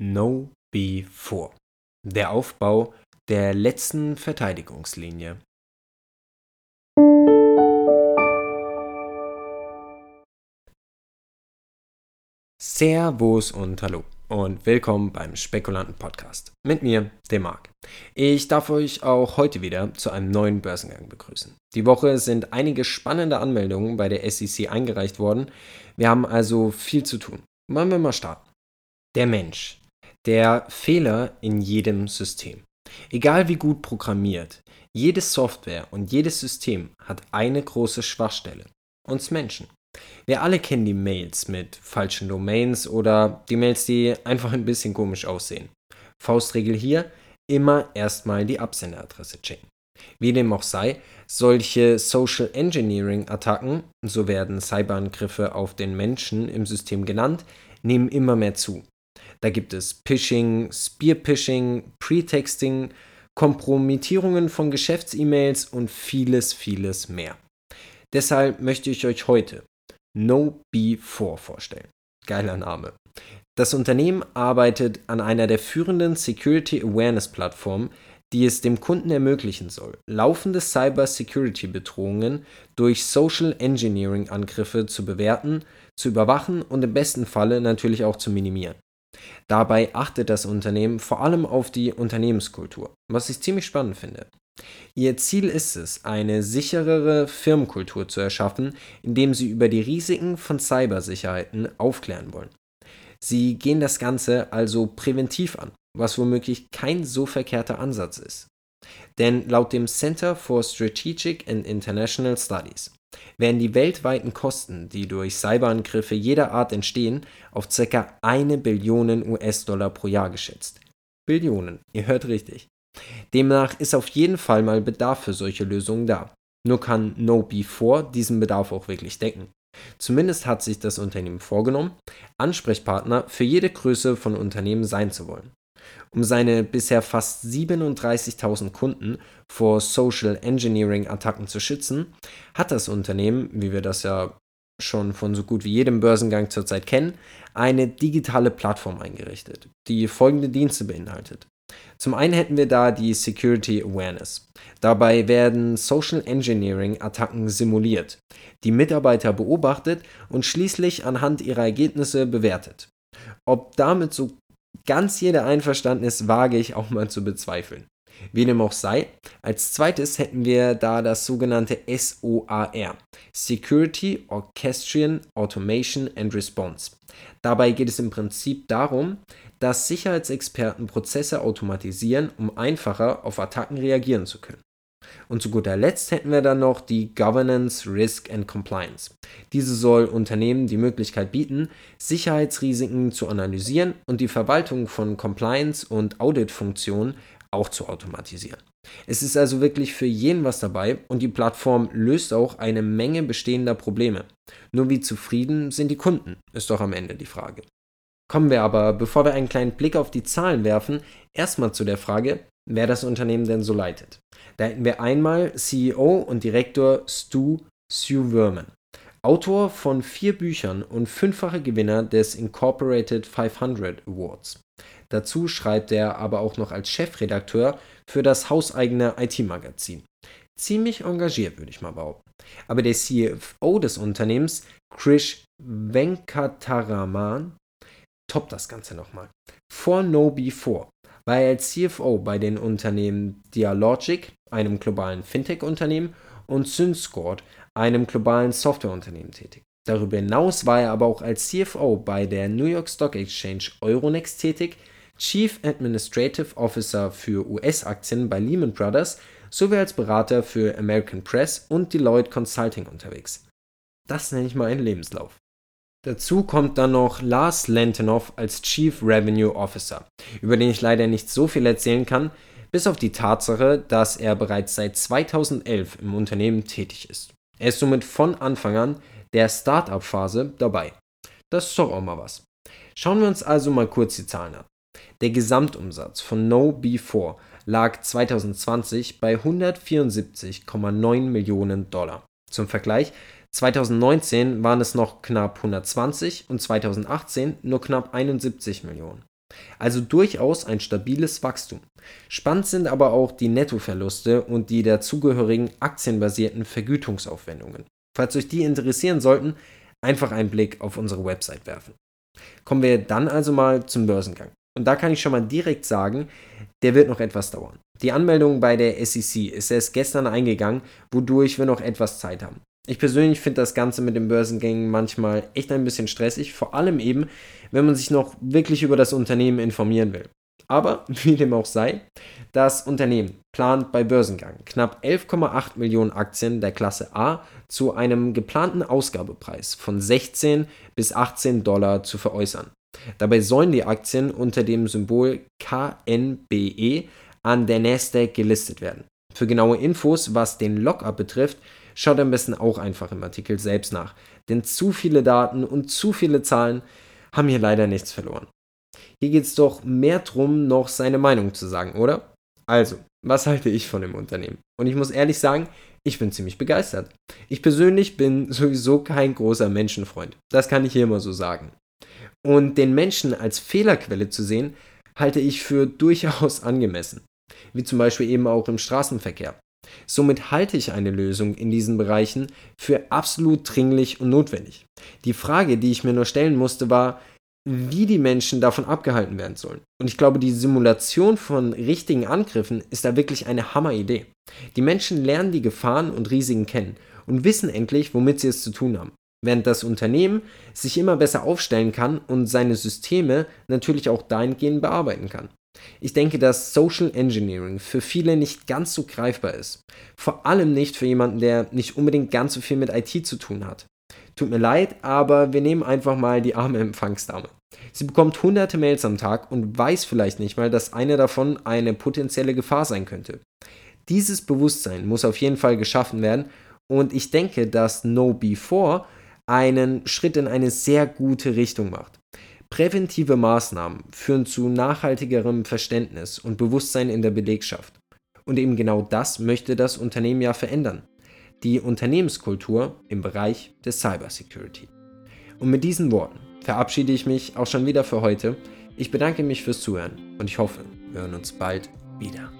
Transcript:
No B4. Der Aufbau der letzten Verteidigungslinie. Servus und Hallo und willkommen beim Spekulanten Podcast. Mit mir, dem Marc. Ich darf euch auch heute wieder zu einem neuen Börsengang begrüßen. Die Woche sind einige spannende Anmeldungen bei der SEC eingereicht worden. Wir haben also viel zu tun. Wollen wir mal starten. Der Mensch. Der Fehler in jedem System. Egal wie gut programmiert, jede Software und jedes System hat eine große Schwachstelle. Uns Menschen. Wir alle kennen die Mails mit falschen Domains oder die Mails, die einfach ein bisschen komisch aussehen. Faustregel hier, immer erstmal die Absenderadresse checken. Wie dem auch sei, solche Social Engineering Attacken, so werden Cyberangriffe auf den Menschen im System genannt, nehmen immer mehr zu. Da gibt es Phishing, Spear-Phishing, Pretexting, Kompromittierungen von Geschäfts-E-Mails und vieles, vieles mehr. Deshalb möchte ich euch heute No-B4 vorstellen. Geiler Name. Das Unternehmen arbeitet an einer der führenden Security Awareness Plattformen, die es dem Kunden ermöglichen soll, laufende Cyber-Security-Bedrohungen durch Social Engineering-Angriffe zu bewerten, zu überwachen und im besten Falle natürlich auch zu minimieren. Dabei achtet das Unternehmen vor allem auf die Unternehmenskultur, was ich ziemlich spannend finde. Ihr Ziel ist es, eine sicherere Firmenkultur zu erschaffen, indem sie über die Risiken von Cybersicherheiten aufklären wollen. Sie gehen das Ganze also präventiv an, was womöglich kein so verkehrter Ansatz ist. Denn laut dem Center for Strategic and International Studies werden die weltweiten Kosten, die durch Cyberangriffe jeder Art entstehen, auf ca. eine Billion US-Dollar pro Jahr geschätzt. Billionen, ihr hört richtig. Demnach ist auf jeden Fall mal Bedarf für solche Lösungen da. Nur kann No-B4 diesen Bedarf auch wirklich decken. Zumindest hat sich das Unternehmen vorgenommen, Ansprechpartner für jede Größe von Unternehmen sein zu wollen. Um seine bisher fast 37.000 Kunden vor Social Engineering-Attacken zu schützen, hat das Unternehmen, wie wir das ja schon von so gut wie jedem Börsengang zurzeit kennen, eine digitale Plattform eingerichtet, die folgende Dienste beinhaltet. Zum einen hätten wir da die Security Awareness. Dabei werden Social Engineering Attacken simuliert, die Mitarbeiter beobachtet und schließlich anhand ihrer Ergebnisse bewertet. Ob damit so ganz jeder einverstanden ist, wage ich auch mal zu bezweifeln. Wie dem auch sei, als zweites hätten wir da das sogenannte SOAR, Security Orchestration Automation and Response. Dabei geht es im Prinzip darum, dass Sicherheitsexperten Prozesse automatisieren, um einfacher auf Attacken reagieren zu können. Und zu guter Letzt hätten wir dann noch die Governance, Risk and Compliance. Diese soll Unternehmen die Möglichkeit bieten, Sicherheitsrisiken zu analysieren und die Verwaltung von Compliance- und Auditfunktionen auch zu automatisieren. Es ist also wirklich für jeden was dabei und die Plattform löst auch eine Menge bestehender Probleme. Nur wie zufrieden sind die Kunden, ist doch am Ende die Frage. Kommen wir aber, bevor wir einen kleinen Blick auf die Zahlen werfen, erstmal zu der Frage, wer das Unternehmen denn so leitet. Da hätten wir einmal CEO und Direktor Stu Sue Verman. Autor von vier Büchern und fünffache Gewinner des Incorporated 500 Awards. Dazu schreibt er aber auch noch als Chefredakteur für das hauseigene IT-Magazin. Ziemlich engagiert, würde ich mal behaupten. Aber der CFO des Unternehmens, Krish Venkataraman, toppt das Ganze nochmal. Vor No Before war er als CFO bei den Unternehmen Dialogic, einem globalen Fintech-Unternehmen, und SynScored, einem globalen Softwareunternehmen, tätig. Darüber hinaus war er aber auch als CFO bei der New York Stock Exchange Euronext tätig, Chief Administrative Officer für US-Aktien bei Lehman Brothers sowie als Berater für American Press und Deloitte Consulting unterwegs. Das nenne ich mal einen Lebenslauf. Dazu kommt dann noch Lars Lentenow als Chief Revenue Officer, über den ich leider nicht so viel erzählen kann, bis auf die Tatsache, dass er bereits seit 2011 im Unternehmen tätig ist. Er ist somit von Anfang an der Start-up-Phase dabei. Das ist doch auch mal was. Schauen wir uns also mal kurz die Zahlen an. Der Gesamtumsatz von No B4 lag 2020 bei 174,9 Millionen Dollar. Zum Vergleich, 2019 waren es noch knapp 120 und 2018 nur knapp 71 Millionen. Also durchaus ein stabiles Wachstum. Spannend sind aber auch die Nettoverluste und die dazugehörigen aktienbasierten Vergütungsaufwendungen. Falls euch die interessieren sollten, einfach einen Blick auf unsere Website werfen. Kommen wir dann also mal zum Börsengang. Und da kann ich schon mal direkt sagen, der wird noch etwas dauern. Die Anmeldung bei der SEC ist erst gestern eingegangen, wodurch wir noch etwas Zeit haben. Ich persönlich finde das Ganze mit den Börsengängen manchmal echt ein bisschen stressig, vor allem eben, wenn man sich noch wirklich über das Unternehmen informieren will. Aber wie dem auch sei, das Unternehmen plant bei Börsengang knapp 11,8 Millionen Aktien der Klasse A zu einem geplanten Ausgabepreis von 16 bis 18 Dollar zu veräußern. Dabei sollen die Aktien unter dem Symbol KNBE an der Nasdaq gelistet werden. Für genaue Infos, was den Lockup betrifft, Schaut am besten auch einfach im Artikel selbst nach, denn zu viele Daten und zu viele Zahlen haben hier leider nichts verloren. Hier geht es doch mehr darum, noch seine Meinung zu sagen, oder? Also, was halte ich von dem Unternehmen? Und ich muss ehrlich sagen, ich bin ziemlich begeistert. Ich persönlich bin sowieso kein großer Menschenfreund. Das kann ich hier immer so sagen. Und den Menschen als Fehlerquelle zu sehen, halte ich für durchaus angemessen. Wie zum Beispiel eben auch im Straßenverkehr. Somit halte ich eine Lösung in diesen Bereichen für absolut dringlich und notwendig. Die Frage, die ich mir nur stellen musste, war, wie die Menschen davon abgehalten werden sollen. Und ich glaube, die Simulation von richtigen Angriffen ist da wirklich eine Hammeridee. Die Menschen lernen die Gefahren und Risiken kennen und wissen endlich, womit sie es zu tun haben. Während das Unternehmen sich immer besser aufstellen kann und seine Systeme natürlich auch dahingehend bearbeiten kann. Ich denke, dass Social Engineering für viele nicht ganz so greifbar ist. Vor allem nicht für jemanden, der nicht unbedingt ganz so viel mit IT zu tun hat. Tut mir leid, aber wir nehmen einfach mal die arme Empfangsdame. Sie bekommt hunderte Mails am Tag und weiß vielleicht nicht mal, dass eine davon eine potenzielle Gefahr sein könnte. Dieses Bewusstsein muss auf jeden Fall geschaffen werden und ich denke, dass No Before einen Schritt in eine sehr gute Richtung macht. Präventive Maßnahmen führen zu nachhaltigerem Verständnis und Bewusstsein in der Belegschaft. Und eben genau das möchte das Unternehmen ja verändern. Die Unternehmenskultur im Bereich des Cybersecurity. Und mit diesen Worten verabschiede ich mich auch schon wieder für heute. Ich bedanke mich fürs Zuhören und ich hoffe, wir hören uns bald wieder.